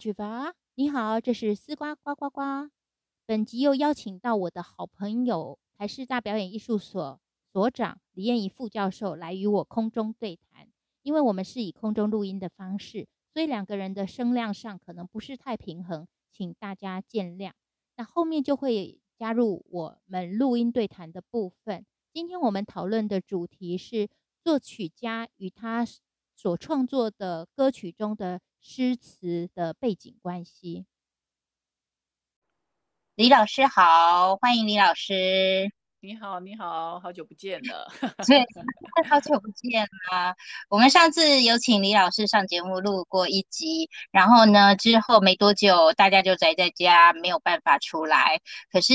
叔，我们举发。你好，这是丝瓜呱呱呱。本集又邀请到我的好朋友台师大表演艺术所所长李燕怡副教授来与我空中对谈。因为我们是以空中录音的方式，所以两个人的声量上可能不是太平衡，请大家见谅。那后面就会加入我们录音对谈的部分。今天我们讨论的主题是作曲家与他所创作的歌曲中的。诗词的背景关系。李老师好，欢迎李老师。你好，你好，好久不见了。对，好久不见了。我们上次有请李老师上节目录过一集，然后呢，之后没多久大家就宅在家，没有办法出来。可是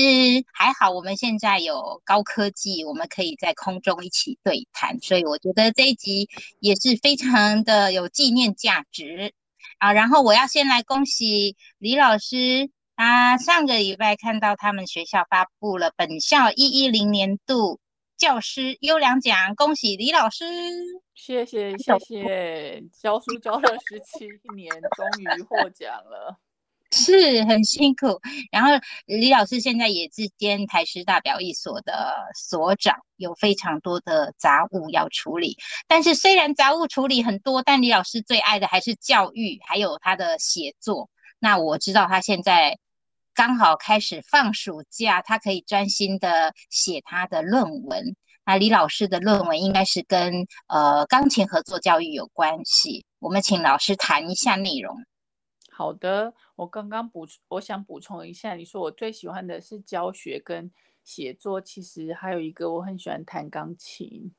还好，我们现在有高科技，我们可以在空中一起对谈，所以我觉得这一集也是非常的有纪念价值。啊，然后我要先来恭喜李老师，他上个礼拜看到他们学校发布了本校一一零年度教师优良奖，恭喜李老师！谢谢谢谢，教书教了十七年，终于获奖了。是很辛苦，然后李老师现在也是兼台师大表艺所的所长，有非常多的杂物要处理。但是虽然杂物处理很多，但李老师最爱的还是教育，还有他的写作。那我知道他现在刚好开始放暑假，他可以专心的写他的论文。那李老师的论文应该是跟呃钢琴合作教育有关系，我们请老师谈一下内容。好的，我刚刚补，我想补充一下，你说我最喜欢的是教学跟写作，其实还有一个我很喜欢弹钢琴。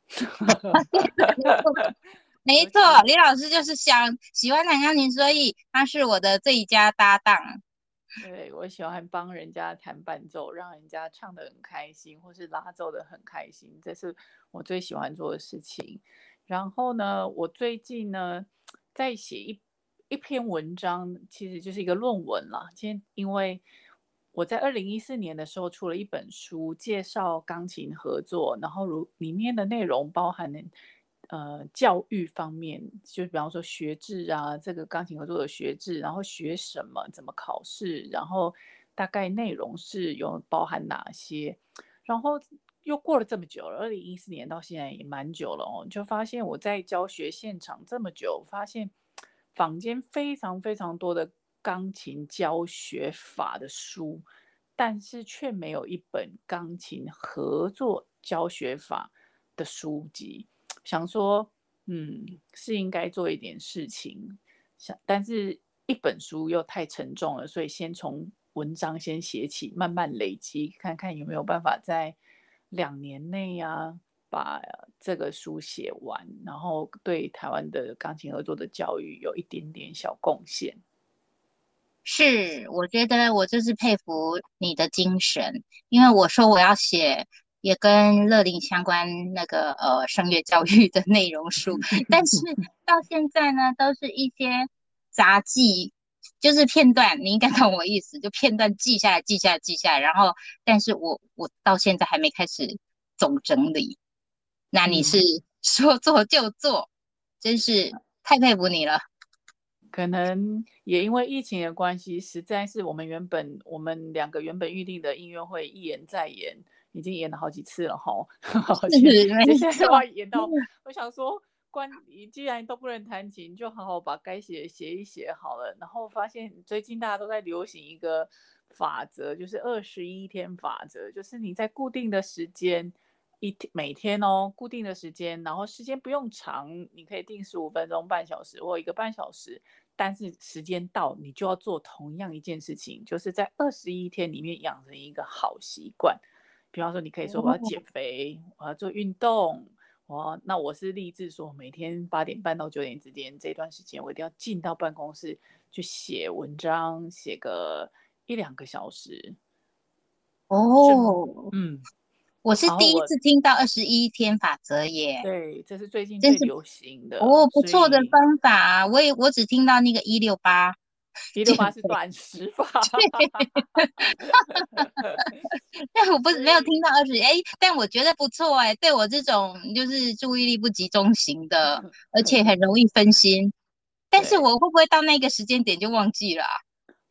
没错，李老师就是想喜欢弹钢琴，所以他是我的最佳搭档。对我喜欢帮人家弹伴奏，让人家唱得很开心，或是拉奏的很开心，这是我最喜欢做的事情。然后呢，我最近呢在写一。一篇文章其实就是一个论文啦。今天因为我在二零一四年的时候出了一本书，介绍钢琴合作，然后如里面的内容包含呃教育方面，就比方说学制啊，这个钢琴合作的学制，然后学什么，怎么考试，然后大概内容是有包含哪些，然后又过了这么久了，二零一四年到现在也蛮久了哦，就发现我在教学现场这么久，发现。坊间非常非常多的钢琴教学法的书，但是却没有一本钢琴合作教学法的书籍。想说，嗯，是应该做一点事情，想，但是一本书又太沉重了，所以先从文章先写起，慢慢累积，看看有没有办法在两年内呀。把这个书写完，然后对台湾的钢琴合作的教育有一点点小贡献。是，我觉得我就是佩服你的精神，因为我说我要写也跟乐林相关那个呃声乐教育的内容书，但是 到现在呢，都是一些杂记，就是片段，你应该懂我意思，就片段记下来，记下来，记下来，然后，但是我我到现在还没开始总整理。那你是 说做就做，真是太佩服你了。可能也因为疫情的关系，实在是我们原本我们两个原本预定的音乐会一延再延，已经延了好几次了哈。是，接下来要延到，我想说，关你既然都不能弹琴，就好好把该写写一写好了。然后发现最近大家都在流行一个法则，就是二十一天法则，就是你在固定的时间。一天每天哦，固定的时间，然后时间不用长，你可以定十五分钟、半小时或一个半小时，但是时间到，你就要做同样一件事情，就是在二十一天里面养成一个好习惯。比方说，你可以说我要减肥，我要做运动，我那我是立志说，每天八点半到九点之间这段时间，我一定要进到办公室去写文章，写个一两个小时。哦，嗯。我是第一次听到二十一天法则耶，对，这是最近最流行的哦，不错的方法。我也我只听到那个一六八，一六八是短时法，但我不 没有听到二十哎，但我觉得不错哎，对我这种就是注意力不集中型的，而且很容易分心。但是我会不会到那个时间点就忘记了？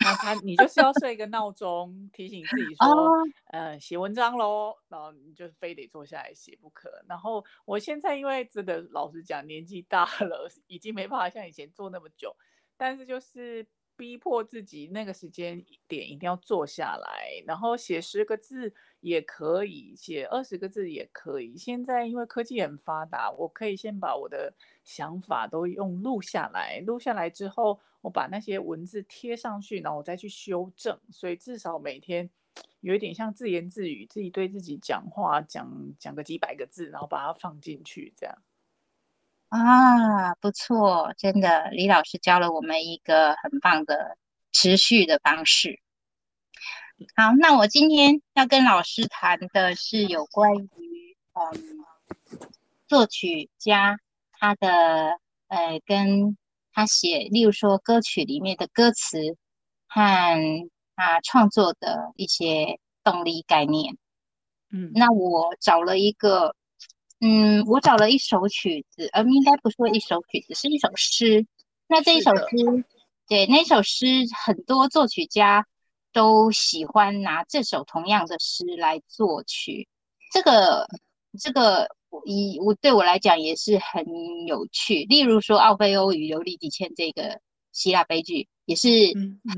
那他你就是要设一个闹钟提醒自己说，呃，写文章喽，然后你就非得坐下来写不可。然后我现在因为真的老实讲年纪大了，已经没办法像以前做那么久，但是就是逼迫自己那个时间点一定要坐下来，然后写十个字也可以，写二十个字也可以。现在因为科技很发达，我可以先把我的想法都用录下来，录下来之后。我把那些文字贴上去，然后我再去修正，所以至少每天有一点像自言自语，自己对自己讲话，讲讲个几百个字，然后把它放进去，这样。啊，不错，真的，李老师教了我们一个很棒的持续的方式。好，那我今天要跟老师谈的是有关于嗯作曲家他的呃跟。他写，例如说歌曲里面的歌词和他创作的一些动力概念。嗯，那我找了一个，嗯，我找了一首曲子，呃，应该不说一首曲子，是一首诗。那这一首诗，对，那首诗很多作曲家都喜欢拿这首同样的诗来作曲。这个，这个。以我对我来讲也是很有趣。例如说《奥菲欧与尤利迪茜》这个希腊悲剧，也是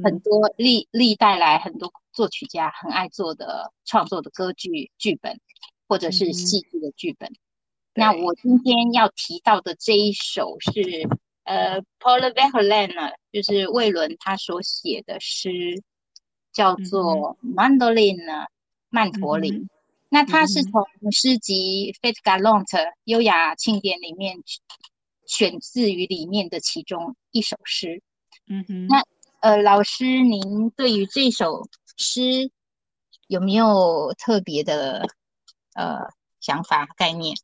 很多历历代来很多作曲家很爱做的创作的歌剧剧本，或者是戏剧的剧本。那我今天要提到的这一首是呃，Paul Verlaine，就是魏伦他所写的诗，叫做《Mandolin》曼陀林。那它是从诗集《f a t e Galant》优雅庆典里面选自于里面的其中一首诗。嗯哼。那呃，老师，您对于这首诗有没有特别的呃想法概念？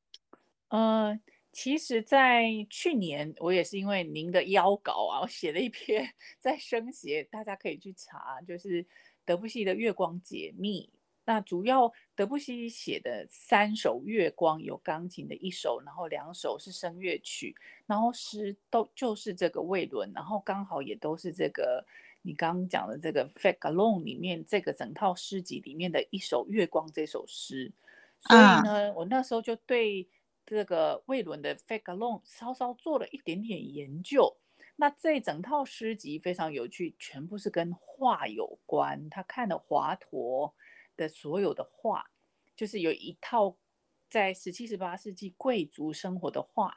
呃，其实，在去年我也是因为您的邀稿啊，我写了一篇在生写，大家可以去查，就是德布西的《月光解密》。那主要德布西写的三首月光有钢琴的一首，然后两首是声乐曲，然后诗都就是这个魏伦，然后刚好也都是这个你刚刚讲的这个《f a g a l o n e 里面这个整套诗集里面的一首月光这首诗，所以呢，我那时候就对这个魏伦的《f a g a l o n e 稍稍做了一点点研究。那这整套诗集非常有趣，全部是跟画有关，他看了华佗。的所有的画，就是有一套在十七、十八世纪贵族生活的画，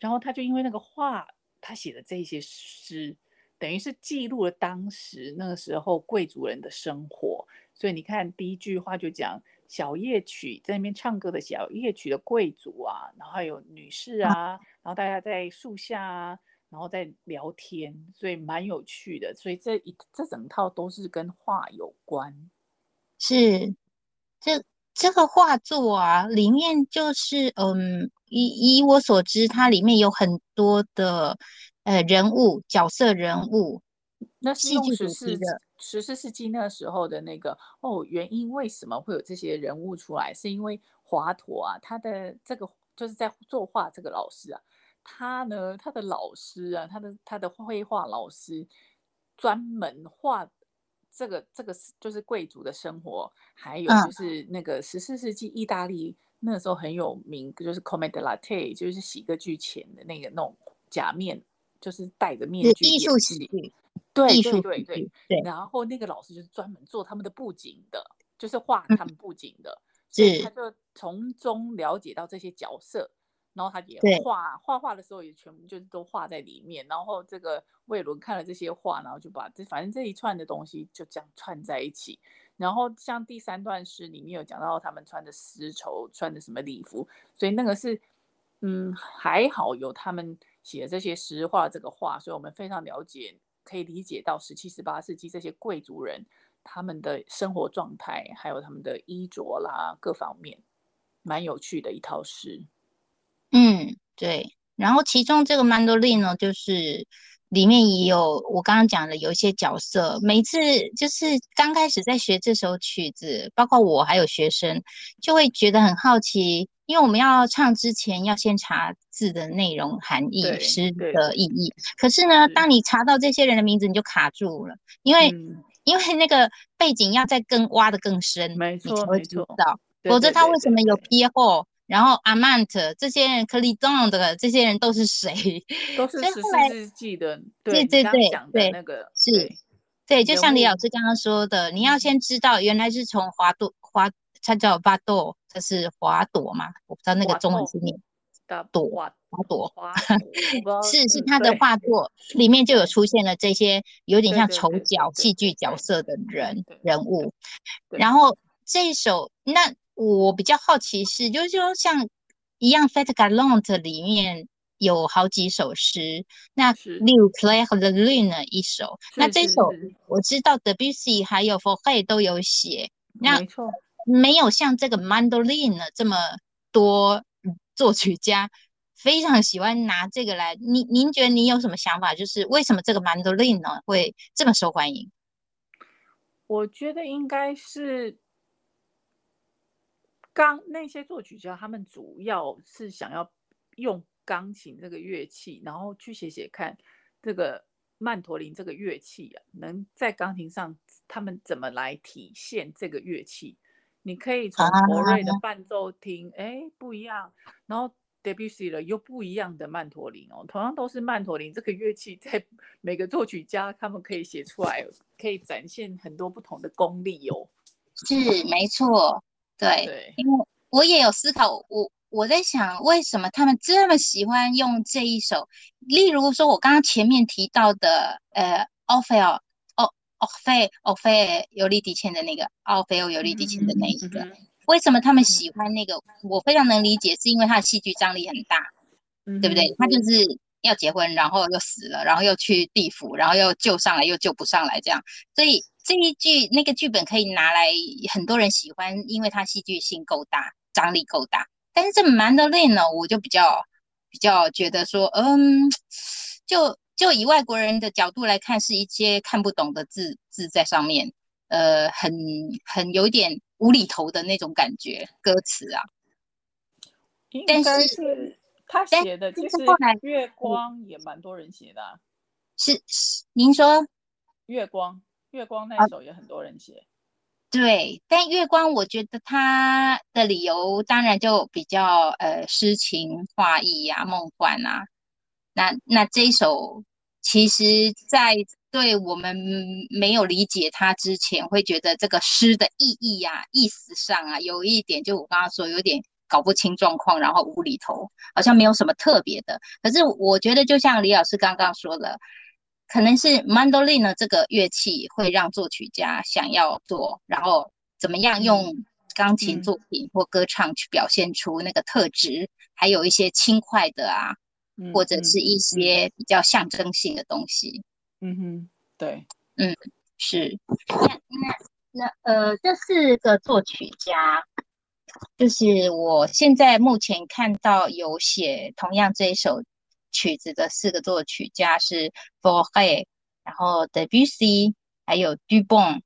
然后他就因为那个画，他写的这些诗，等于是记录了当时那个时候贵族人的生活。所以你看，第一句话就讲小夜曲，在那边唱歌的小夜曲的贵族啊，然后还有女士啊，然后大家在树下啊，然后在聊天，所以蛮有趣的。所以这一这整套都是跟画有关。是，这这个画作啊，里面就是，嗯，以以我所知，它里面有很多的呃人物角色人物，那是用十四十四世纪那时候的那个哦，原因为什么会有这些人物出来？是因为华佗啊，他的这个就是在作画这个老师啊，他呢，他的老师啊，他的他的绘画老师专门画。这个这个是就是贵族的生活，还有就是那个十四世纪意大利那时候很有名，就是 Commedia dell'arte，就是喜歌剧前的那个那种假面，就是戴着面具艺术喜剧，对对对对对。然后那个老师就是专门做他们的布景的，就是画他们布景的，所以他就从中了解到这些角色。然后他也画画画的时候也全部就是都画在里面，然后这个魏伦看了这些画，然后就把这反正这一串的东西就这样串在一起。然后像第三段诗里面有讲到他们穿的丝绸，穿的什么礼服，所以那个是嗯还好有他们写的这些诗画这个画，所以我们非常了解，可以理解到十七十八世纪这些贵族人他们的生活状态，还有他们的衣着啦各方面，蛮有趣的一套诗。嗯，对。然后其中这个曼多林呢，就是里面也有我刚刚讲的有一些角色。每次就是刚开始在学这首曲子，包括我还有学生，就会觉得很好奇，因为我们要唱之前要先查字的内容含义、对诗的意义。可是呢，是当你查到这些人的名字，你就卡住了，因为、嗯因为那个背景要再更挖的更深，没你才会知错没错道。否则他为什么有 Pierre 然后 Amant 这些人 c l i d o n 的这些人都是谁？都是十四世纪的，对对对对那个是对对，就像李老物师刚刚说的，你要嗯先知道原来是从华朵华，它叫巴朵，这是花朵嘛？我不知道那个中文字念大朵花华朵，花朵，是是嗯他的对画作里面就有出现了这些有点像丑角、对戏剧角色的人人物。然后这一首，那我比较好奇是，就是说像一样《Fête Galante》里面有好几首诗，那是例如《和 the Lune》的一首，那是是这首我知道 Debussy 还有 f o r e 都有写，那没错，没有像这个 Mandolin 呢这么多作曲家非常喜欢拿这个来。您您觉得您有什么想法？就是为什么这个 Mandolin 呢会这么受欢迎？我觉得应该是钢那些作曲家，他们主要是想要用钢琴这个乐器，然后去写写看这个曼陀林这个乐器啊，能在钢琴上他们怎么来体现这个乐器。你可以从佛瑞的。伴奏听，哎，不一样，然后 Debussy 的又不一样的曼陀林哦，同样都是曼陀林这个乐器，在 每个作曲家他们可以写出来，可以展现很多不同的功力哦。是没错，对，对，因为我也有思考，我我在想为什么他们这么喜欢用这一首，例如说我刚刚前面提到的，呃，奥菲尔，奥奥菲奥菲尤利迪茜的那个奥菲欧尤利迪茜的那一个，嗯为什么他们喜欢那个？我非常能理解，是因为他的戏剧张力很大，哼对不对？他就是要结婚，然后又死了，然后又去地府，然后又救上来，又救不上来，这样。所以这一剧那个剧本可以拿来很多人喜欢，因为它戏剧性够大，张力够大。但是这 Mandolin 呢，我就比较比较觉得说，嗯，就就以外国人的角度来看，是一些看不懂的字字在上面，呃，很很有点无厘头的那种感觉，歌词啊。应但该是是他但写的，是其实月光也蛮多人写的、啊，是是，您说月光月光那首也很多人写，对，但月光，我觉得他的理由当然就比较呃诗情画意呀、梦幻啊。那那这一首，其实，在对我们没有理解它之前，会觉得这个诗的意义呀、意思上啊，有一点就我刚刚说，有点搞不清状况，然后无厘头，好像没有什么特别的。可是我觉得，就像李老师刚刚说的，可能是 mandolin 呢这个乐器会让作曲家想要做，然后怎么样用钢琴嗯作品或歌唱去表现出那个特质，还有一些轻快的啊，嗯或者是嗯一些比较象征性的东西。嗯哼，对，嗯是，那那那呃，这四个作曲家，就是我现在目前看到有写同样这一首曲子的四个作曲家是 f o r e 然后 Debussy，还有 Dubon，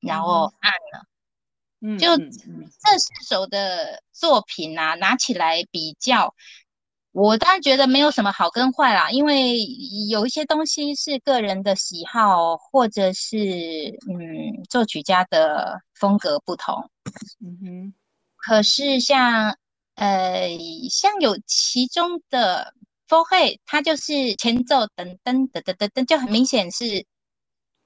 然后按嗯，就嗯嗯。这四首的作品啊，拿起来比较，我当然觉得没有什么好跟坏啦，因为有一些东西是个人的喜好，或者是嗯作曲家的风格不同。嗯哼，可是像呃像有其中的 f o r e 它就是前奏噔噔噔噔噔噔，就很明显是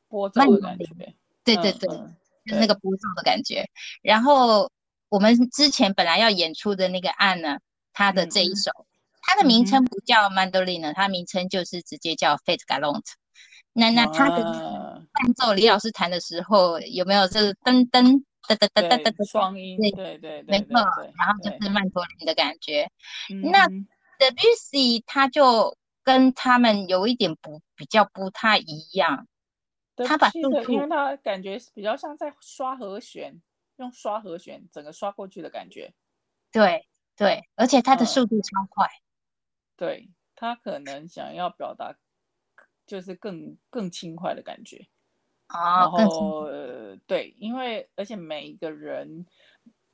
波奏的感觉，对对对。嗯嗯就是那个波奏的感觉。然后我们之前本来要演出的那个案呢，它的这一嗯首，它的名嗯称不叫 Mandolin 呢，它名称就是直接叫 f a t e Galante。那那它的啊伴奏，李老师弹的时候有没有这个噔噔噔噔噔噔噔？双音，对对对对没错然后就是曼陀林的感觉。那嗯 Debussy 他就跟他们有一点不比较不太一样，对他把因为它感觉是比较像在刷和弦，用刷和弦整个刷过去的感觉。对对，而且他的嗯速度超快。对他可能想要表达就是更更轻快的感觉。啊然后、呃、对，因为而且每一个人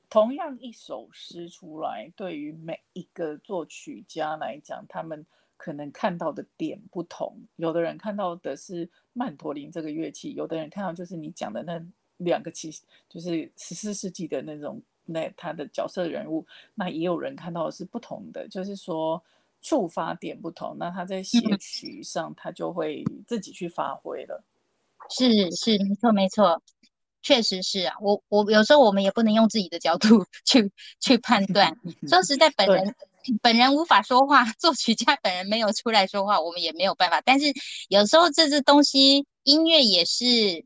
同样一首诗出来，对于每一个作曲家来讲，他们可能看到的点不同。有的人看到的是曼陀林这个乐器，有的人看到就是你讲的那两个其就是十四世纪的那种那他的角色人物。那也有人看到的是不同的，就是说触发点不同，那他在写曲上他就会自己去发挥了。是是，没错没错。确实是啊，我我有时候我们也不能用自己的角度 去去判断。说实在，本人本人无法说话，作曲家本人没有出来说话，我们也没有办法。但是有时候这些东西，音乐也是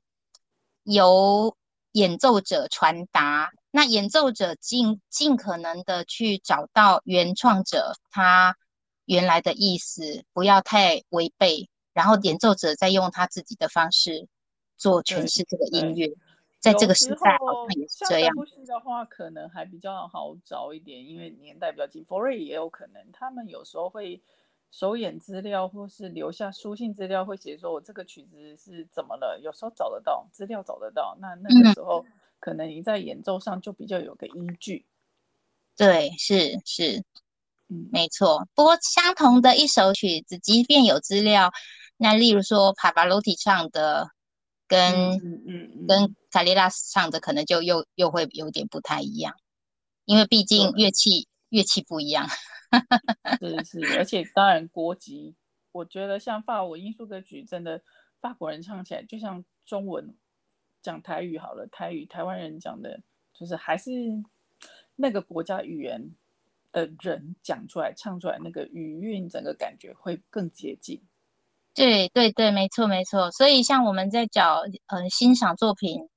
由演奏者传达，那演奏者尽尽可能的去找到原创者他原来的意思，不要太违背，然后演奏者再用他自己的方式做诠释这个音乐。在这个时代，好像也是这样。的话，可能还比较好找一点，因为年代比较近。佛瑞也有可能，他们有时候会手演资料，或是留下书信资料，会写说我这个曲子是怎么了。有时候找得到资料，找得到，那那个时候可能你在演奏上就比较有个依据。对，是是，嗯，没错。不过相同的一首曲子，即便有资料，那例如说帕巴罗蒂唱的。跟嗯嗯跟卡利拉斯唱的可能就又又会有点不太一样，因为毕竟乐器乐器不一样。是是，而且当然国籍，我觉得像法文艺术歌曲，真的法国人唱起来就像中文讲台语好了，台语台湾人讲的，就是还是那个国家语言的人讲出来唱出来那个语韵，整个感觉会更接近。对对对，没错没错。所以像我们在找呃欣赏作品，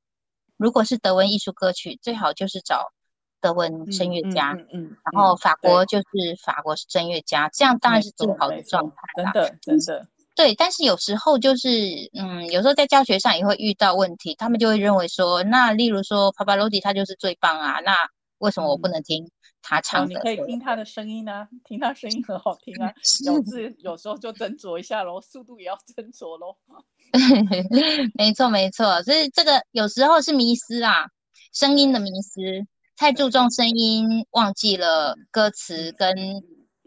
如果是德文艺术歌曲，最好就是找德文声乐家，嗯嗯，然后法国就是法国声乐家，这样当然是最好的状态啦。真的真的。对，但是有时候就是嗯，有时候在教学上也会遇到问题，他们就会认为说，那例如说帕帕罗蒂他就是最棒啊，那为什么我不能听？他唱，你可以听他的声音啊，听他声音很好听啊，咬字有时候就斟酌一下喽，速度也要斟酌喽。没错没错，所以这个有时候是迷失啦，声音的迷失，太注重声音，忘记了歌词跟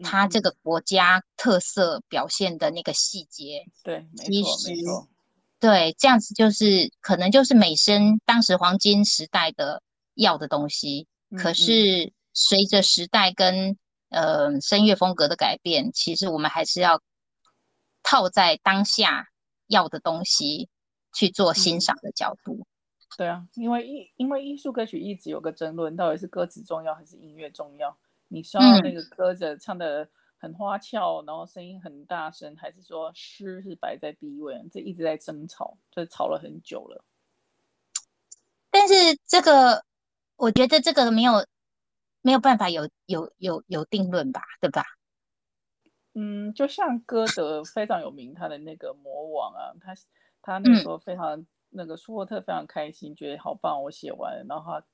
他这个国家特色表现的那个细节。对，没错没错，对，这样子就是可能就是美声当时黄金时代的要的东西，可是。随着时代跟呃声乐风格的改变，其实我们还是要套在当下要的东西去做欣赏的角度。对啊，因为艺因为艺术歌曲一直有个争论，到底是歌词重要还是音乐重要？你需要那个歌者唱的很花俏，然后声音很大声，还是说诗是摆在第一位？这一直在争吵，这吵了很久了。但是这个，我觉得这个没有。没有办法有有有有定论吧，对吧？嗯，就像歌德非常有名，他的那个魔王啊，他他那时候非常那个舒伯特非常开心，觉得好棒，我写完，然后他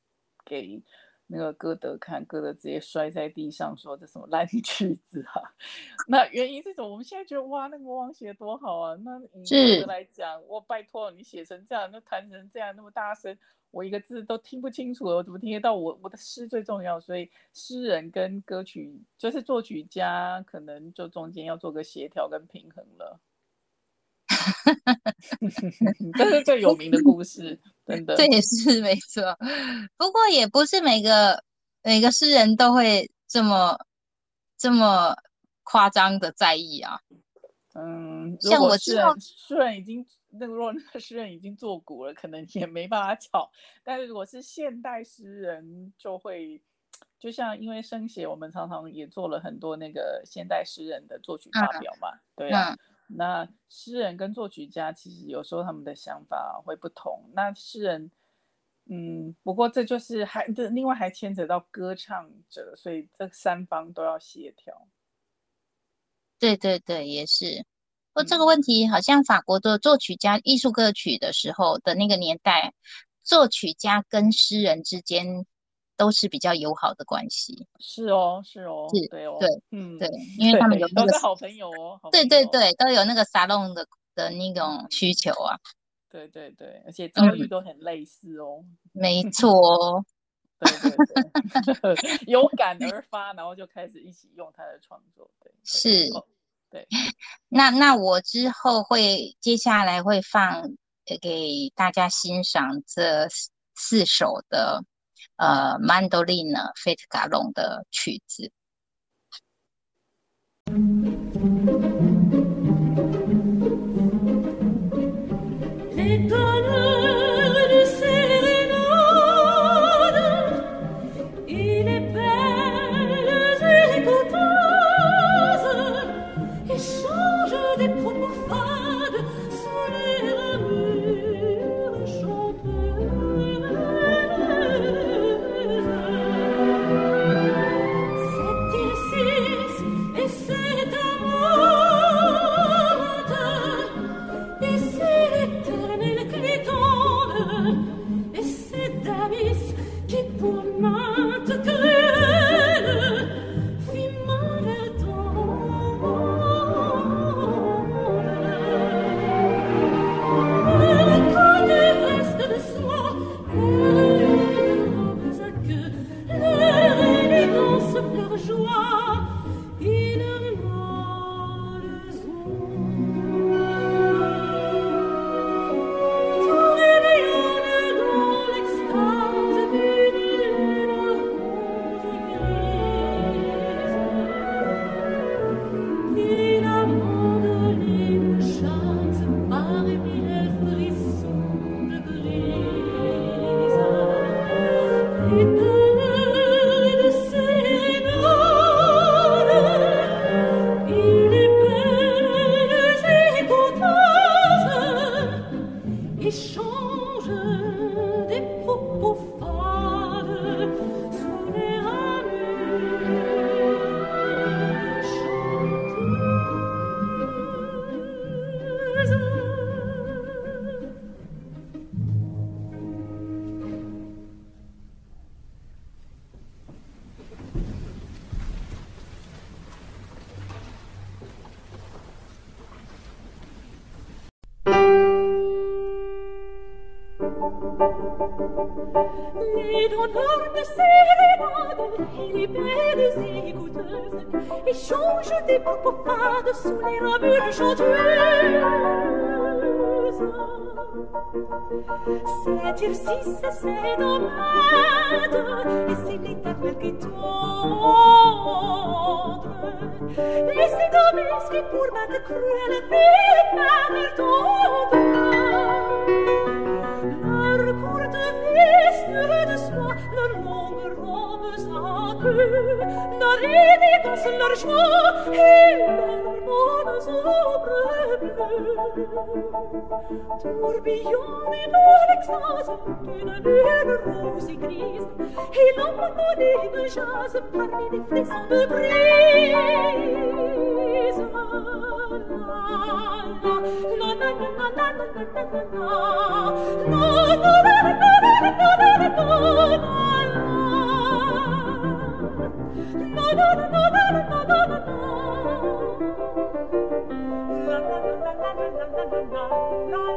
给那个歌德看，歌德直接摔在地上，说这什么烂曲子啊！那原因是什么？我们现在觉得哇，那魔王写的多好啊！那以歌德来讲，我拜托你写成这样，那弹成这样，那么大声。我一个字都听不清楚了，我怎么听得到？我我的诗最重要，所以诗人跟歌曲就是作曲家，可能就中间要做个协调跟平衡了。这是最有名的故事，真的。这也是没错，不过也不是每个每个诗人都会这么这么夸张的在意啊。嗯，像我知道诗人已经。那个若那个诗人已经作古了，可能也没办法吵。但是如果是现代诗人，就会就像因为生写，我们常常也做了很多那个现代诗人的作曲发表嘛，对啊。那诗人跟作曲家其实有时候他们的想法会不同。那诗人，嗯，不过这就是还这另外还牵扯到歌唱者，所以这三方都要协调。对对对，也是。这个问题好像法国的作曲家艺术歌曲的时候的那个年代，作曲家跟诗人之间都是比较友好的关系。是哦，是哦，是，对哦，对，嗯，对，因为他们有那个好朋友哦，对对对，都有那个沙龙的的那种需求啊。对对对，而且遭遇都很类似哦。没 错哦。对对对，有感而发，然后就开始一起用他的创作。对，是，对。那那我之后会接下来会放给大家欣赏这四首的呃曼多利呢费特卡隆的曲子。pompade sous les robes chanteuses. C'est Tircis et c'est Domade, et c'est l'éternel qui tendre. Et c'est Gomes qui pour ma de cruelle vie m'a tendre. Leur courte vie, de soie, leurs longues robes à queue, leur dans leur joie et leurs bonnes obres tourbillonne dans l'extase d'une lune rose et grise et l'emmenée jase parmi les frissons de brise la la la la la la la la la la la la la la la la la la la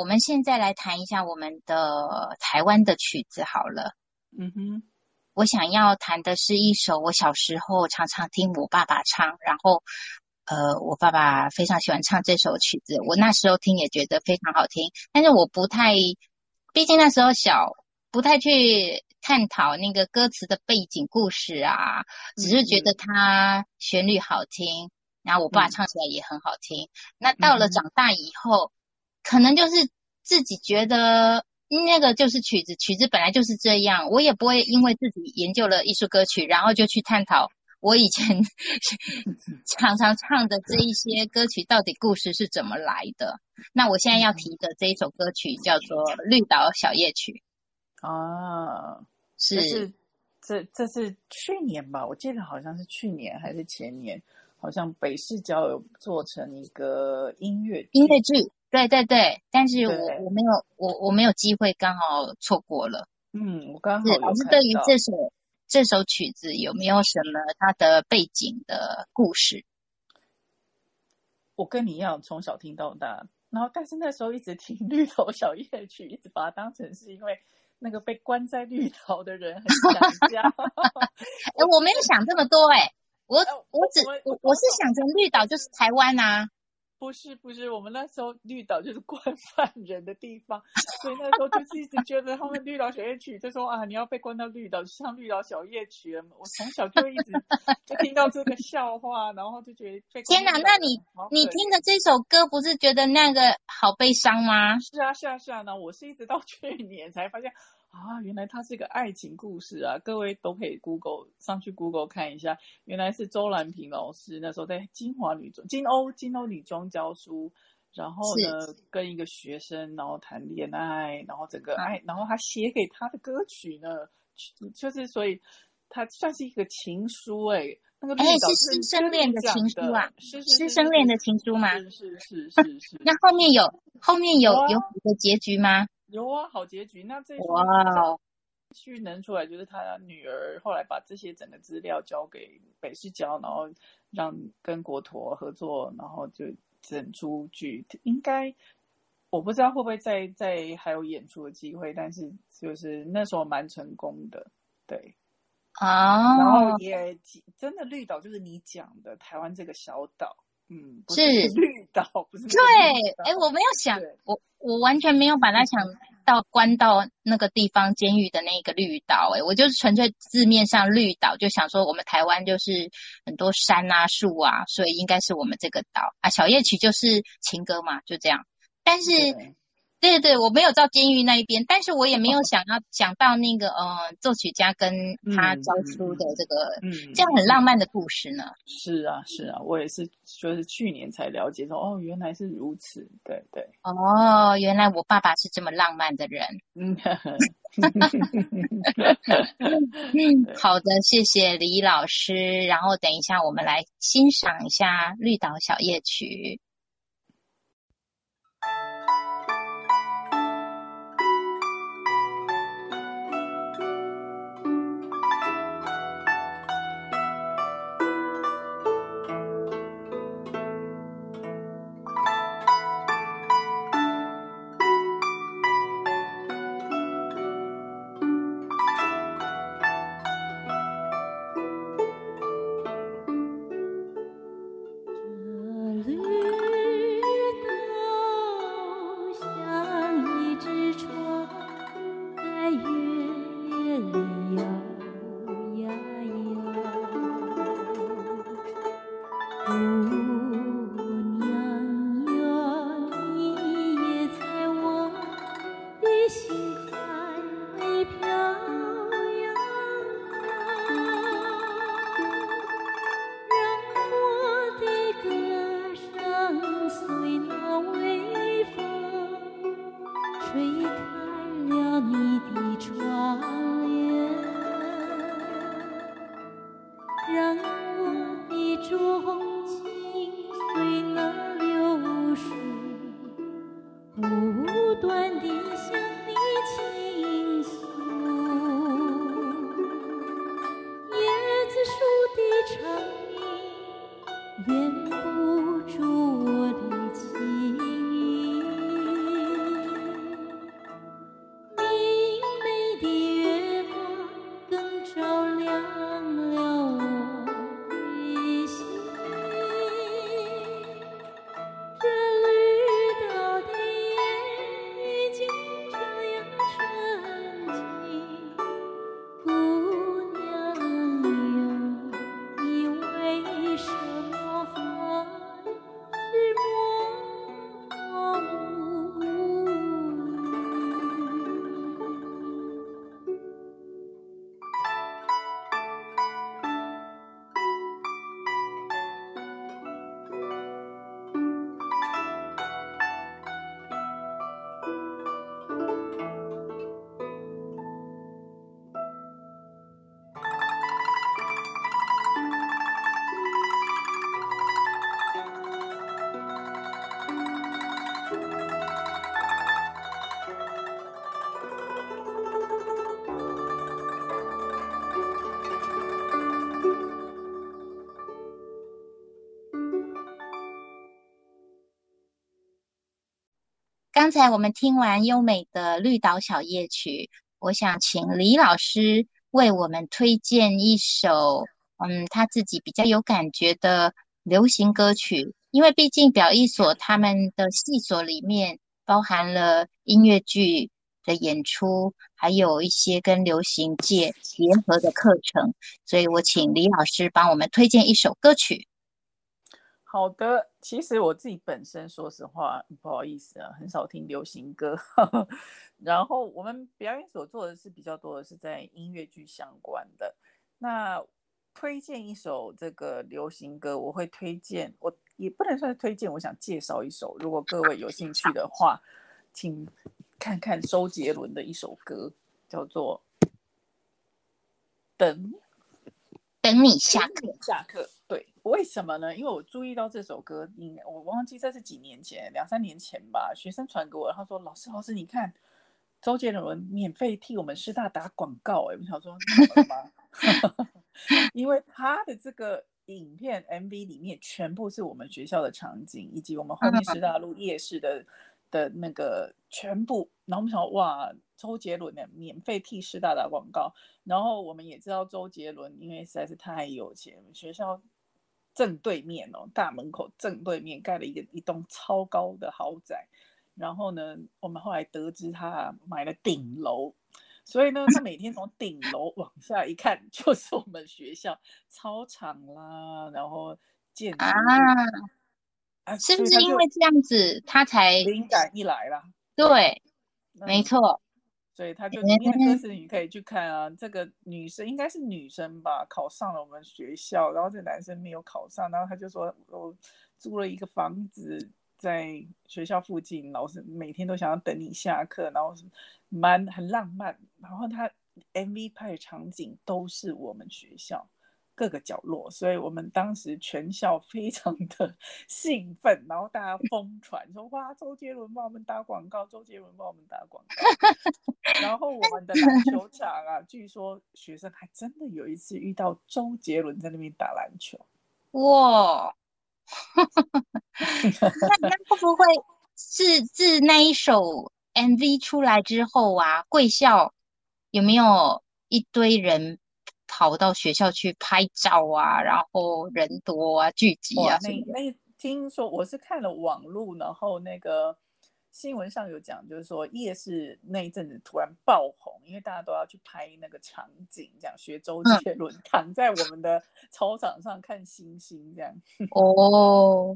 我们现在来谈一下我们的台湾的曲子好了。嗯哼，我想要弹的是一首我小时候常常听我爸爸唱，然后呃，我爸爸非常喜欢唱这首曲子，我那时候听也觉得非常好听，但是我不太，毕竟那时候小，不太去探讨那个歌词的背景故事啊，只是觉得它旋律好听，然后我爸嗯唱起来也很好听。那到了长大以后，可能就是自己觉得那个就是曲子，曲子本来就是这样，我也不会因为自己研究了艺术歌曲，然后就去探讨我以前 常常唱的这一些歌曲到底故事是怎么来的。那我现在要提的这一首歌曲叫做《绿岛小夜曲啊，》，是这这这是去年吧？我记得好像是去年还是前年，好像北市交有做成一个音乐音乐剧。对对对，但是我我没有我我没有机会，刚好错过了。嗯，我刚好是老师对于这首这首曲子有没有什么它的背景的故事？我跟你一样，从小听到大，然后但是那时候一直听 绿岛小夜曲，一直把它当成是因为那个被关在绿岛的人很想家。哎，我没有想这么多哎、我呃我只我我我是想着绿岛就是台湾啊，不是不是，我们那时候绿岛就是关犯人的地方，所以那时候就是一直觉得他们绿岛小夜曲就说啊，你要被关到绿岛，就像绿岛小夜曲了。我从小就一直就听到这个笑话，然后就觉得被天哪哪，那你你听的这首歌不是觉得那个好悲伤吗？是啊，是啊，是啊。呢，我是一直到 去年才发现啊，原来它是一个爱情故事啊！各位都可以 Google 上去 Google 看一下，原来是周兰平老师那时候在金华女中、金欧金欧女中教书，然后呢跟一个学生然后谈恋爱，然后整个爱，然后他写给他的歌曲呢，就是所以他算是一个情书哎、那个哎是师生恋的情书啊是师生恋的情书吗？是是是是是。那后面有后面有有啊有好的结局吗？有啊，好结局。那这哇哦，去能出来，就是他女儿后来把这些整个资料交给北市交，然后让跟国陀合作，然后就整出剧。应该我不知道会不会再再还有演出的机会，但是就是那时候蛮成功的，对。啊然哦后，也真的绿岛就是你讲的台湾这个小岛，嗯，不是 绿岛，不是对哎，我没有想，我我完全没有把它想到关到那个地方监狱的那个绿岛，哎，我就是纯粹字面上绿岛，就想说我们台湾就是很多山啊树啊，所以应该是我们这个岛。啊。小夜曲就是情歌嘛，就这样。但是对对对，我没有到监狱那一边，但是我也没有想要想到那个呃，作曲家跟他教书的这个，嗯，这样很浪漫的故事呢。是啊，是啊，我也是，就是去年才了解说，哦，原来是如此，对对，哦，原来我爸爸是这么浪漫的人。嗯，嗯，好的，谢谢李老师。然后等一下，我们来欣赏一下《绿岛小夜曲》。刚才我们听完优美的《绿岛小夜曲》，我想请李老师为我们推荐一首，嗯，他自己比较有感觉的流行歌曲。因为毕竟表艺所他们的系所里面包含了音乐剧的演出，还有一些跟流行界结合的课程，所以我请李老师帮我们推荐一首歌曲。好的，其实我自己本身说实话，不好意思啊，很少听流行歌。然后我们表演所做的是比较多的是在音乐剧相关的。那推荐一首这个流行歌，我会推荐，我也不能算是推荐，我想介绍一首，如果各位有兴趣的话，请看看周杰伦的一首歌，叫做《等等你下课。课，下课。对，为什么呢？因为我注意到这首歌，应该我忘记这是几年前，两三年前吧，学生传给我，他说：“老师，老师，你看周杰伦免费替我们师大打广告。”哎，我想说，怎么了吗？因为他的这个影片 MV 里面全部是我们学校的场景，以及我们后面师大路夜市的的那个全部。然后我们想，哇，周杰伦的，免费替师大打广告。然后我们也知道周杰伦，因为实在是太有钱，学校正对面哦，大门口正对面盖了一个一栋超高的豪宅。然后呢，我们后来得知他买了顶楼，所以呢，他每天从顶楼往下一看，就是我们学校操场啦，然后建筑啊啊，是不是因为这样子，他才灵感一来啦？对，没嗯错，所以他就里面的歌词你可以去看啊，这个女生应该是女生吧，考上了我们学校，然后这男生没有考上，然后他就说我租了一个房子在学校附近，老师每天都想要等你下课，然后是蛮很浪漫，然后他 MV 拍的场景都是我们学校。各个角落，所以我们当时全校非常的 兴奋，然后大家疯传说哇，周杰伦帮我们打广告，周杰伦帮我们打广告。然后我们的篮球场啊，据说学生还真的有一次遇到周杰伦在那边打篮球。哇，那那会不会是自那一首 MV 出来之后啊，贵校有没有一堆人跑到学校去拍照啊，然后人多啊，聚集啊？那那听说我是看了网络，然后那个新闻上有讲，就是说夜市那一阵子突然爆红，因为大家都要去拍那个场景，这样学周嗯杰伦 躺在我们的操场上看星星，这样哦，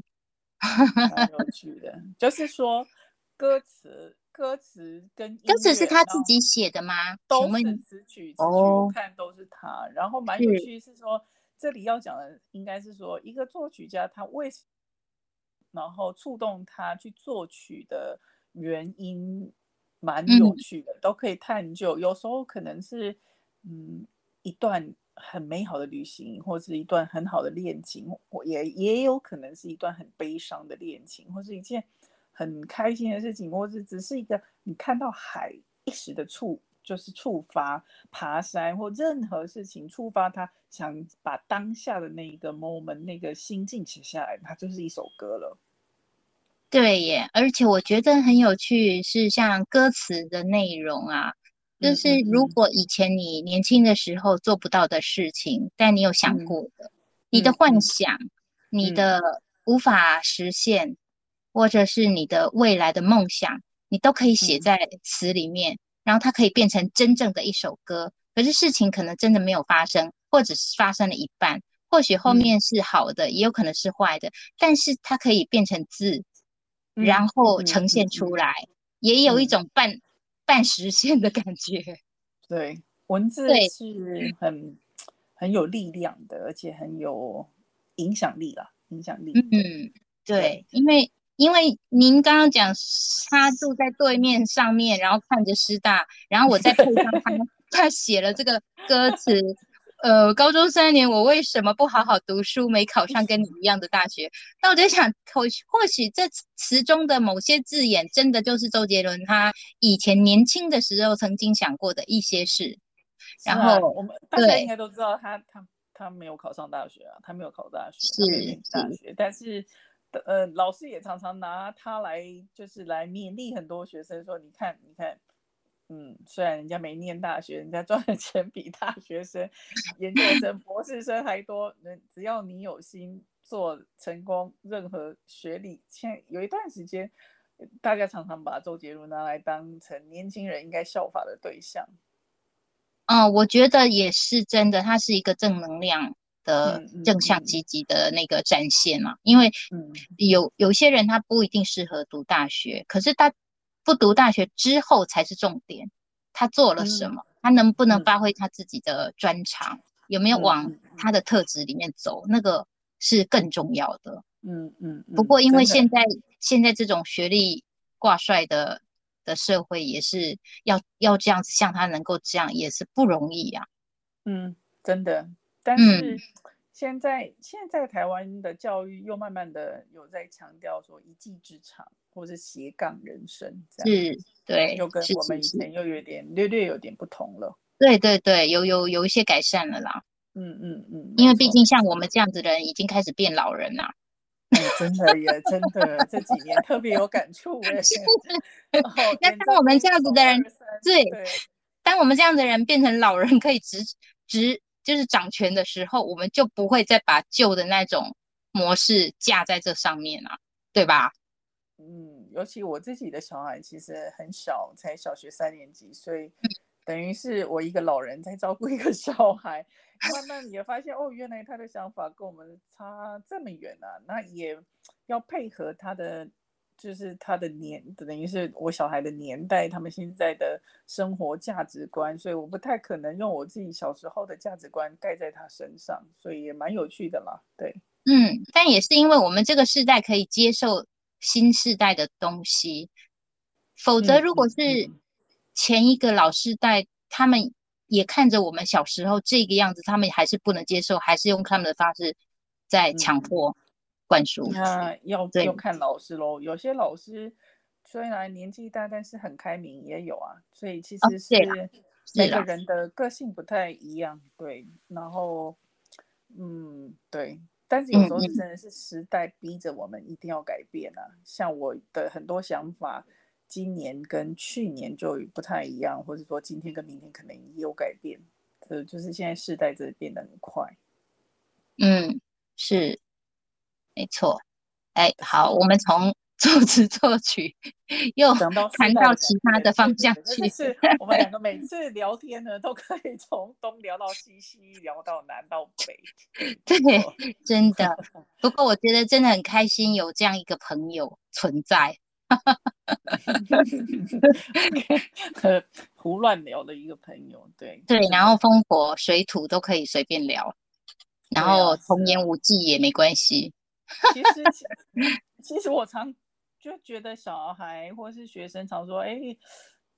蛮有趣的。就是说歌词歌词跟歌词是他自己写的吗？都是词曲，词曲看都是他。然后蛮有趣是说，这里要讲的应该是说，一个作曲家他为什然后触动他去作曲的原因，蛮有嗯趣的，都可以探究。有时候可能是嗯一段很美好的旅行，或是一段很好的恋情，或也也有可能是一段很悲伤的恋情，或是一件很开心的事情，或是只是一个你看到海一时的触，就是触发爬山或任何事情触发他想把当下的那一个 moment 那个心境写下来，它就是一首歌了。对耶，而且我觉得很有趣，是像歌词的内容啊，就嗯是如果以前你年轻的时候做不到的事情，但你有想嗯过的，你的嗯幻嗯。想，你嗯。的无法实现，或者是你的未来的梦想，你都可以写嗯在词里面，然后它可以变成真正的一首歌。可是事情可能真的没有发生，或者是发生了一半，或许后嗯面是好的，也有可能是坏的，但是它可以变成字。嗯然后嗯呈现出来，也有一嗯种半半实现的感觉。对，文字是很很有力量的，而且很有影响力啦，影响力的。嗯，对，因为因为您刚刚讲他住在对面上面，然后看着师大，然后我再配上他 他写了这个歌词。呃，高中三年，我为什么不好好读书，没考上跟你一样的大学？那我在想，或许或许这词中的某些字眼，真的就是周杰伦他以前年轻的时候曾经想过的一些事。然后我们大家对应该都知道他他他没有考上大学啊，他没有考大学，是大是学，但是呃，老师也常常拿他来就是来勉励很多学生说，你看你看。嗯，虽然人家没念大学，人家赚的钱比大学生、研究生、博士生还多。能只要你有心做成功，任何学历，现有一段时间，大家常常把周杰伦拿来当成年轻人应该效法的对象。嗯，我觉得也是真的，他是一个正能量的正向嗯积极的那个展现嘛。因为嗯有有些人他不一定适合读大学，可是他不读大学之后才是重点，他做了什嗯么，他能不能嗯发挥他自己的专长，有没有嗯往嗯他的特质里面走，那个是更重要的。嗯嗯。不过因为现在现在这种学历挂帅的的社会，也是要要这样子，像他能够这样，也是不容易呀、嗯，真的，但嗯是现在、现在台湾的教育又慢慢的有在强调说一技之长或是斜杠人生这样，是，对又，跟我们以前又有点略略有点不同了。对对对，有有有一些改善了啦。嗯嗯嗯，因为毕竟像我们这样子的人，已经开始变老人啦。哎真的也真的这几年特别有感触 哎。哦那当我们这样子的人对对，当我们这样的人变成老人，可以执执就是掌权的时候，我们就不会再把旧的那种模式架在这上面了，对吧？嗯，尤其我自己的小孩其实很小，才小学三年级，所以等于是我一个老人在照顾一个小孩，慢慢也发现哦，原来他的想法跟我们差这么远啊，那也要配合他的就是他的年，等于是我小孩的年代，他们现在的生活价值观，所以我不太可能用我自己小时候的价值观盖在他身上，所以也蛮有趣的啦。对，嗯，但也是因为我们这个世代可以接受新世代的东西，否则嗯如果嗯是嗯前一个老世代，他们也看着我们小时候这个样子，他们还是不能接受，还是用他们的方式在强嗯迫灌输。那要对要看老师喽。有些老师虽然年纪大，但是很开明，也有啊。所以其哦实是每个人的个性不太一样，对。然后，嗯，对。但是有时候真的是时代逼着我们一定要改变啊。像我的很多想法，今年跟去年就不太一样，或者说今天跟明天可能也有改变。呃，就是现在世代真的变得很快。嗯，是，没错。哎，好，我们从 作词作曲又谈到其他的方向去。是 我们两个每次聊天呢，都可以从东聊到西，西聊到南到北。对真的，不过我觉得真的很开心有这样一个朋友存在。胡乱聊的一个朋友，对对，然后风火水土都可以随便聊，然后童言无忌也没关系。其实其其实我常就觉得小孩或是学生常说，哎，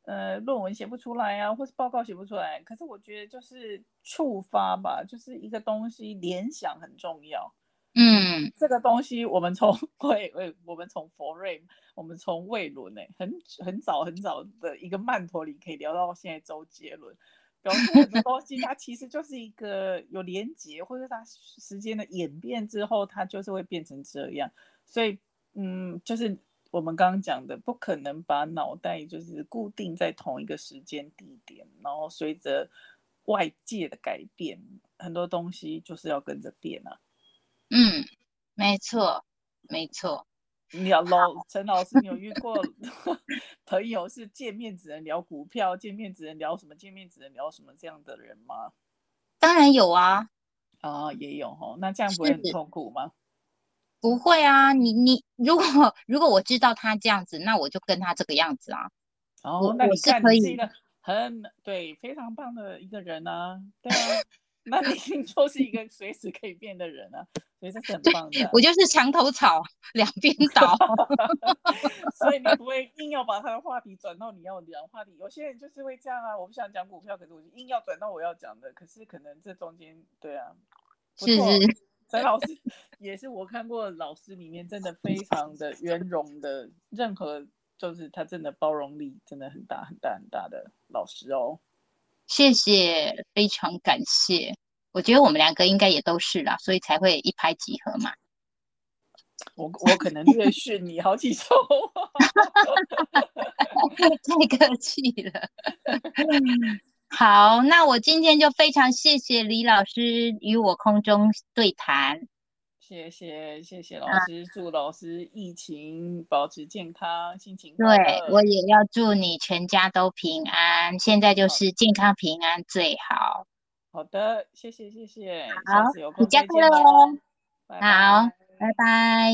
呃，论文写不出来啊，或是报告写不出来。可是我觉得就是触发吧，就是一个东西联想很重要。嗯这个东西我们从 魏魏，我们从佛瑞，我们从魏伦呢，很很早很早的一个曼陀里可以聊到现在周杰伦，表示很多东西它其实就是一个有连结，或者它时间的演变之后，它就是会变成这样。所以，嗯，就是我们刚刚讲的，不可能把脑袋就是固定在同一个时间地点，然后随着外界的改变，很多东西就是要跟着变啊。嗯，没错没错。你要老陈老师，你有遇过 朋友是见面只能聊股票，见面只能聊什么，见面只能聊什么这样的人吗？当然有啊，啊，也有哦，那这样不会很痛苦吗？不会啊，你你如果如果我知道他这样子，那我就跟他这个样子啊。哦那你看，是可以你是一个很对非常棒的一个人啊，对啊，那你就是一个随时可以变的人啊，所以这是很棒的啊、我就是墙头草，两边 倒。所以你不会硬要把他的话题转到你要讲的话题。有些人就是会这样啊，我不想讲股票，可是我就硬要转到我要讲的，可是可能这中间对啊，不是错是 陈老师也是我看过老师里面真的非常的圆融的，任何就是他真的包容力真的很大很大很大的老师哦。谢谢，非常感谢。我觉得我们两个应该也都是啦，所以才会一拍即合嘛。我我可能略逊你好几周，太客气了。好，那我今天就非常谢谢李老师与我空中对谈。谢谢谢谢老啊师，祝老师疫情保持健康，心情快对。我也要祝你全家都平安，现在就是健康平安最好。好的，谢谢谢谢，好下次有回家快乐哦，拜。好拜拜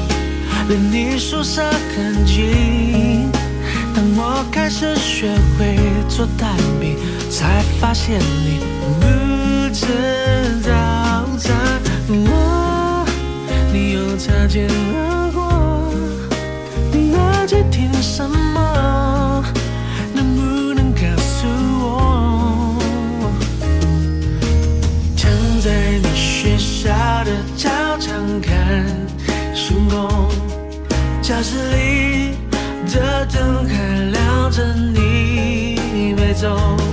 离你宿舍很近。当我开始学会做蛋饼，才发现你不吃早餐。我，你又擦肩而过，你耳机听什么？能不能告诉我？躺在你学校的操场看星空，教室里的灯还亮着你没走。